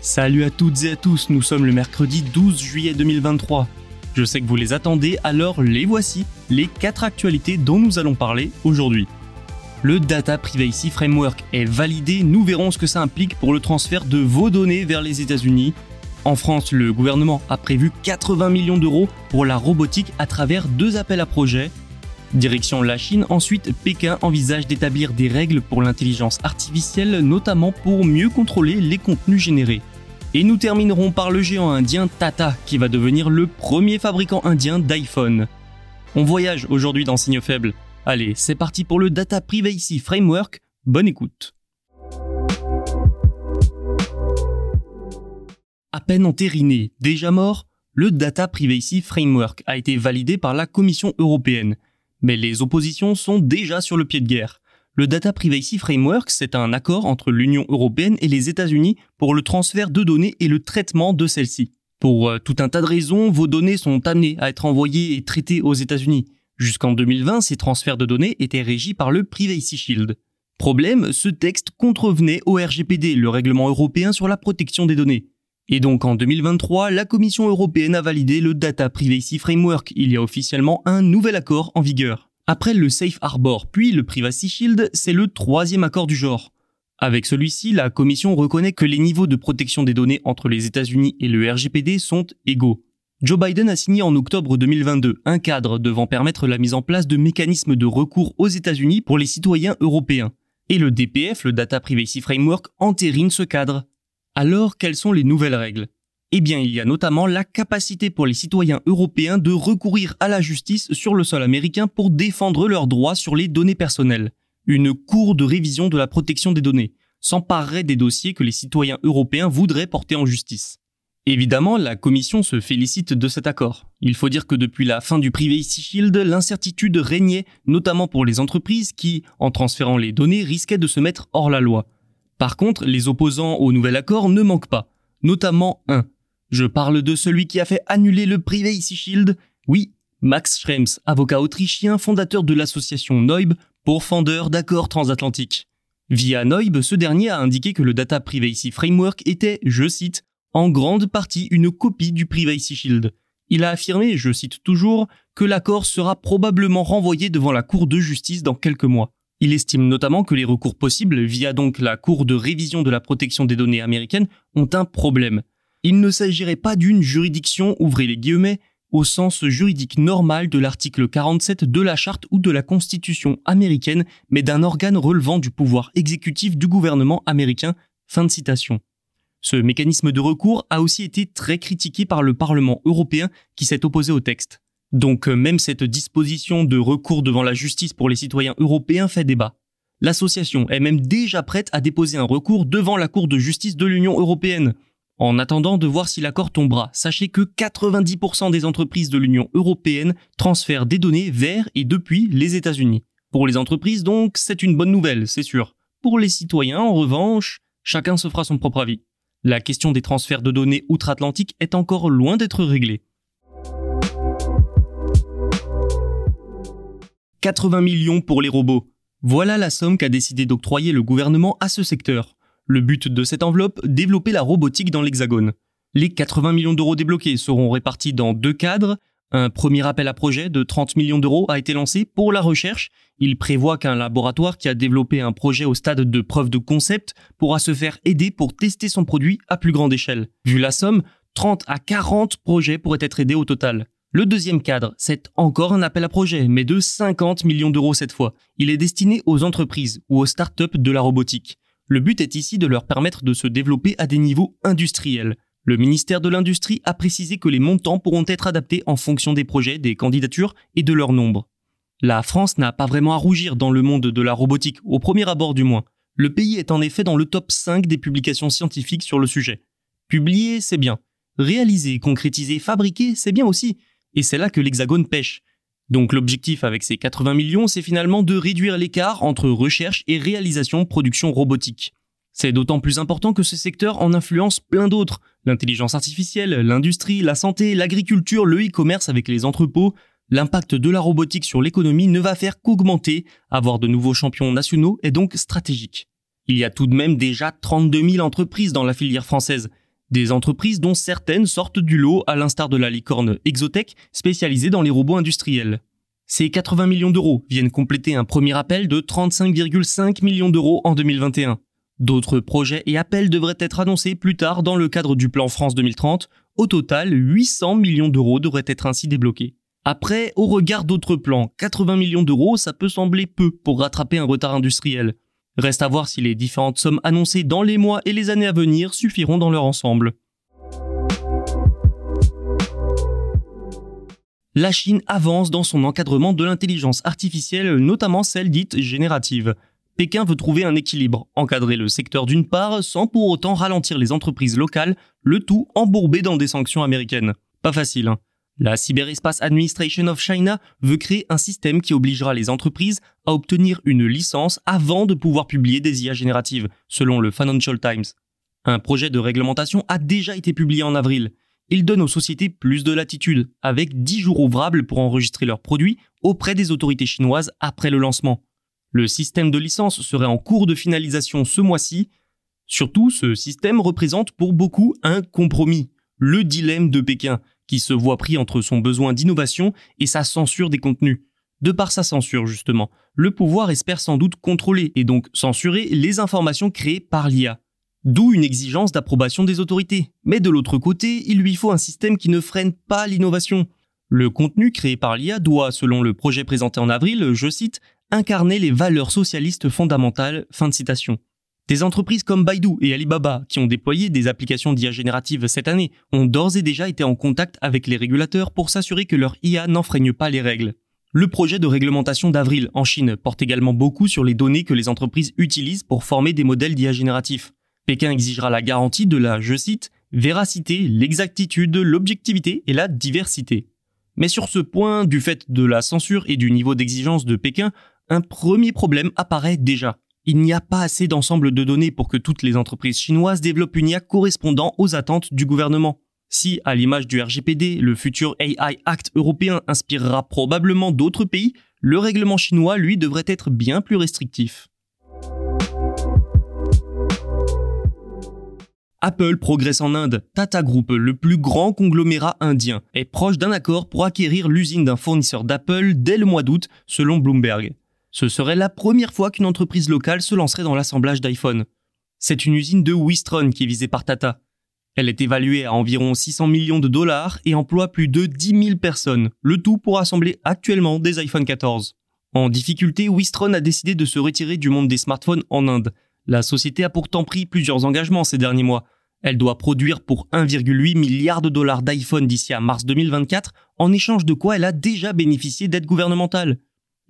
Salut à toutes et à tous, nous sommes le mercredi 12 juillet 2023. Je sais que vous les attendez, alors les voici, les 4 actualités dont nous allons parler aujourd'hui. Le Data Privacy Framework est validé, nous verrons ce que ça implique pour le transfert de vos données vers les États-Unis. En France, le gouvernement a prévu 80 millions d'euros pour la robotique à travers deux appels à projets. Direction la Chine, ensuite Pékin envisage d'établir des règles pour l'intelligence artificielle, notamment pour mieux contrôler les contenus générés. Et nous terminerons par le géant indien Tata, qui va devenir le premier fabricant indien d'iPhone. On voyage aujourd'hui dans Signaux Faibles. Allez, c'est parti pour le Data Privacy Framework. Bonne écoute. À peine entériné, déjà mort, le Data Privacy Framework a été validé par la Commission européenne. Mais les oppositions sont déjà sur le pied de guerre. Le Data Privacy Framework, c'est un accord entre l'Union européenne et les États-Unis pour le transfert de données et le traitement de celles-ci. Pour euh, tout un tas de raisons, vos données sont amenées à être envoyées et traitées aux États-Unis. Jusqu'en 2020, ces transferts de données étaient régis par le Privacy Shield. Problème, ce texte contrevenait au RGPD, le règlement européen sur la protection des données. Et donc en 2023, la Commission européenne a validé le Data Privacy Framework. Il y a officiellement un nouvel accord en vigueur. Après le Safe Harbor puis le Privacy Shield, c'est le troisième accord du genre. Avec celui-ci, la Commission reconnaît que les niveaux de protection des données entre les États-Unis et le RGPD sont égaux. Joe Biden a signé en octobre 2022 un cadre devant permettre la mise en place de mécanismes de recours aux États-Unis pour les citoyens européens. Et le DPF, le Data Privacy Framework, entérine ce cadre. Alors, quelles sont les nouvelles règles? Eh bien, il y a notamment la capacité pour les citoyens européens de recourir à la justice sur le sol américain pour défendre leurs droits sur les données personnelles. Une cour de révision de la protection des données s'emparerait des dossiers que les citoyens européens voudraient porter en justice. Évidemment, la Commission se félicite de cet accord. Il faut dire que depuis la fin du Privacy Shield, l'incertitude régnait, notamment pour les entreprises qui, en transférant les données, risquaient de se mettre hors la loi. Par contre, les opposants au nouvel accord ne manquent pas, notamment un. Je parle de celui qui a fait annuler le Privacy Shield, oui, Max Schrems, avocat autrichien, fondateur de l'association Neub, pourfendeur d'accords transatlantiques. Via Neub, ce dernier a indiqué que le Data Privacy Framework était, je cite, en grande partie une copie du Privacy Shield. Il a affirmé, je cite toujours, que l'accord sera probablement renvoyé devant la Cour de justice dans quelques mois. Il estime notamment que les recours possibles via donc la Cour de révision de la protection des données américaine ont un problème. Il ne s'agirait pas d'une juridiction, ouvrez les guillemets, au sens juridique normal de l'article 47 de la charte ou de la constitution américaine, mais d'un organe relevant du pouvoir exécutif du gouvernement américain. Fin de citation. Ce mécanisme de recours a aussi été très critiqué par le Parlement européen qui s'est opposé au texte. Donc euh, même cette disposition de recours devant la justice pour les citoyens européens fait débat. L'association est même déjà prête à déposer un recours devant la Cour de justice de l'Union européenne. En attendant de voir si l'accord tombera, sachez que 90% des entreprises de l'Union européenne transfèrent des données vers et depuis les États-Unis. Pour les entreprises donc, c'est une bonne nouvelle, c'est sûr. Pour les citoyens, en revanche, chacun se fera son propre avis. La question des transferts de données outre-Atlantique est encore loin d'être réglée. 80 millions pour les robots. Voilà la somme qu'a décidé d'octroyer le gouvernement à ce secteur. Le but de cette enveloppe, développer la robotique dans l'Hexagone. Les 80 millions d'euros débloqués seront répartis dans deux cadres, Un premier appel à projet de 30 millions d'euros a été lancé pour la recherche. Il prévoit qu'un laboratoire qui a développé un projet au stade de preuve de concept pourra se faire aider pour tester son produit à plus grande échelle. Vu la somme, 30 à 40 projets pourraient être aidés au total. Le deuxième cadre, c'est encore un appel à projet, mais de 50 millions d'euros cette fois. Il est destiné aux entreprises ou aux startups de la robotique. Le but est ici de leur permettre de se développer à des niveaux industriels. Le ministère de l'Industrie a précisé que les montants pourront être adaptés en fonction des projets, des candidatures et de leur nombre. La France n'a pas vraiment à rougir dans le monde de la robotique, au premier abord du moins. Le pays est en effet dans le top 5 des publications scientifiques sur le sujet. Publier, c'est bien. Réaliser, concrétiser, fabriquer, c'est bien aussi. Et c'est là que l'Hexagone pêche. Donc l'objectif avec ces 80 millions, c'est finalement de réduire l'écart entre recherche et réalisation production robotique. C'est d'autant plus important que ce secteur en influence plein d'autres. L'intelligence artificielle, l'industrie, la santé, l'agriculture, le e-commerce avec les entrepôts. L'impact de la robotique sur l'économie ne va faire qu'augmenter. Avoir de nouveaux champions nationaux est donc stratégique. Il y a tout de même déjà 32 000 entreprises dans la filière française. Des entreprises dont certaines sortent du lot à l'instar de la licorne Exotech spécialisée dans les robots industriels. Ces 80 millions d'euros viennent compléter un premier appel de 35,5 millions d'euros en 2021. D'autres projets et appels devraient être annoncés plus tard dans le cadre du plan France 2030. Au total, 800 millions d'euros devraient être ainsi débloqués. Après, au regard d'autres plans, 80 millions d'euros, ça peut sembler peu pour rattraper un retard industriel. Reste à voir si les différentes sommes annoncées dans les mois et les années à venir suffiront dans leur ensemble. La Chine avance dans son encadrement de l'intelligence artificielle, notamment celle dite générative. Pékin veut trouver un équilibre, encadrer le secteur d'une part sans pour autant ralentir les entreprises locales, le tout embourbé dans des sanctions américaines. Pas facile, hein. La Cyberespace Administration of China veut créer un système qui obligera les entreprises à obtenir une licence avant de pouvoir publier des IA génératives, selon le Financial Times. Un projet de réglementation a déjà été publié en avril. Il donne aux sociétés plus de latitude, avec 10 jours ouvrables pour enregistrer leurs produits auprès des autorités chinoises après le lancement. Le système de licence serait en cours de finalisation ce mois-ci. Surtout, ce système représente pour beaucoup un compromis, le dilemme de Pékin, qui se voit pris entre son besoin d'innovation et sa censure des contenus. De par sa censure, justement, le pouvoir espère sans doute contrôler et donc censurer les informations créées par l'IA. D'où une exigence d'approbation des autorités. Mais de l'autre côté, il lui faut un système qui ne freine pas l'innovation. Le contenu créé par l'IA doit, selon le projet présenté en avril, je cite, incarner les valeurs socialistes fondamentales. Fin de citation. Des entreprises comme Baidu et Alibaba, qui ont déployé des applications d'IA générative cette année, ont d'ores et déjà été en contact avec les régulateurs pour s'assurer que leur IA n'enfreigne pas les règles. Le projet de réglementation d'avril en Chine porte également beaucoup sur les données que les entreprises utilisent pour former des modèles d'IA génératifs. Pékin exigera la garantie de la, je cite, véracité, l'exactitude, l'objectivité et la diversité. Mais sur ce point, du fait de la censure et du niveau d'exigence de Pékin, un premier problème apparaît déjà. Il n'y a pas assez d'ensemble de données pour que toutes les entreprises chinoises développent une IA correspondant aux attentes du gouvernement. Si, à l'image du RGPD, le futur AI Act européen inspirera probablement d'autres pays, le règlement chinois, lui, devrait être bien plus restrictif. Apple progresse en Inde. Tata Group, le plus grand conglomérat indien, est proche d'un accord pour acquérir l'usine d'un fournisseur d'Apple dès le mois d'août, selon Bloomberg. Ce serait la première fois qu'une entreprise locale se lancerait dans l'assemblage d'iPhone. C'est une usine de Wistron qui est visée par Tata. Elle est évaluée à environ 600 millions de dollars et emploie plus de 10 000 personnes, le tout pour assembler actuellement des iPhone 14. En difficulté, Wistron a décidé de se retirer du monde des smartphones en Inde. La société a pourtant pris plusieurs engagements ces derniers mois. Elle doit produire pour 1,8 milliard de dollars d'iPhone d'ici à mars 2024, en échange de quoi elle a déjà bénéficié d'aides gouvernementales.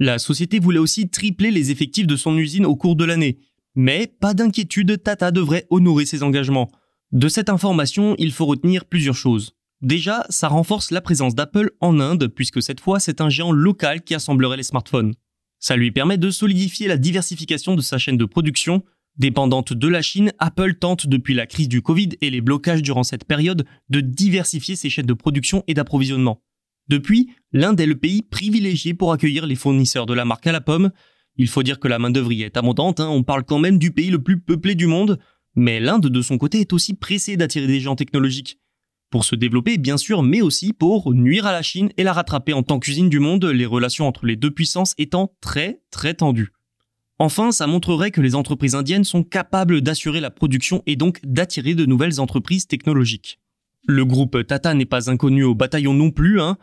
La société voulait aussi tripler les effectifs de son usine au cours de l'année. Mais pas d'inquiétude, Tata devrait honorer ses engagements. De cette information, il faut retenir plusieurs choses. Déjà, ça renforce la présence d'Apple en Inde, puisque cette fois c'est un géant local qui assemblerait les smartphones. Ça lui permet de solidifier la diversification de sa chaîne de production. Dépendante de la Chine, Apple tente depuis la crise du Covid et les blocages durant cette période de diversifier ses chaînes de production et d'approvisionnement. Depuis, l'Inde est le pays privilégié pour accueillir les fournisseurs de la marque à la pomme. Il faut dire que la main-d'œuvre y est abondante, hein. on parle quand même du pays le plus peuplé du monde, mais l'Inde de son côté est aussi pressée d'attirer des gens technologiques. pour se développer bien sûr, mais aussi pour nuire à la Chine et la rattraper en tant qu'usine du monde, les relations entre les deux puissances étant très très tendues. Enfin, ça montrerait que les entreprises indiennes sont capables d'assurer la production et donc d'attirer de nouvelles entreprises technologiques. Le groupe Tata n'est pas inconnu au bataillon non plus, hein.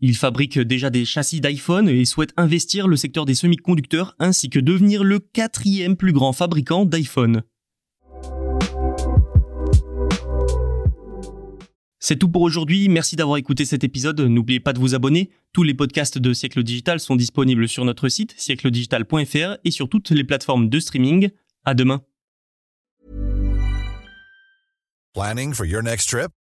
Il fabrique déjà des châssis d'iPhone et souhaite investir le secteur des semi-conducteurs ainsi que devenir le quatrième plus grand fabricant d'iPhone. C'est tout pour aujourd'hui, merci d'avoir écouté cet épisode, n'oubliez pas de vous abonner, tous les podcasts de Siècle Digital sont disponibles sur notre site siècledigital.fr et sur toutes les plateformes de streaming. À demain. Planning for your next trip?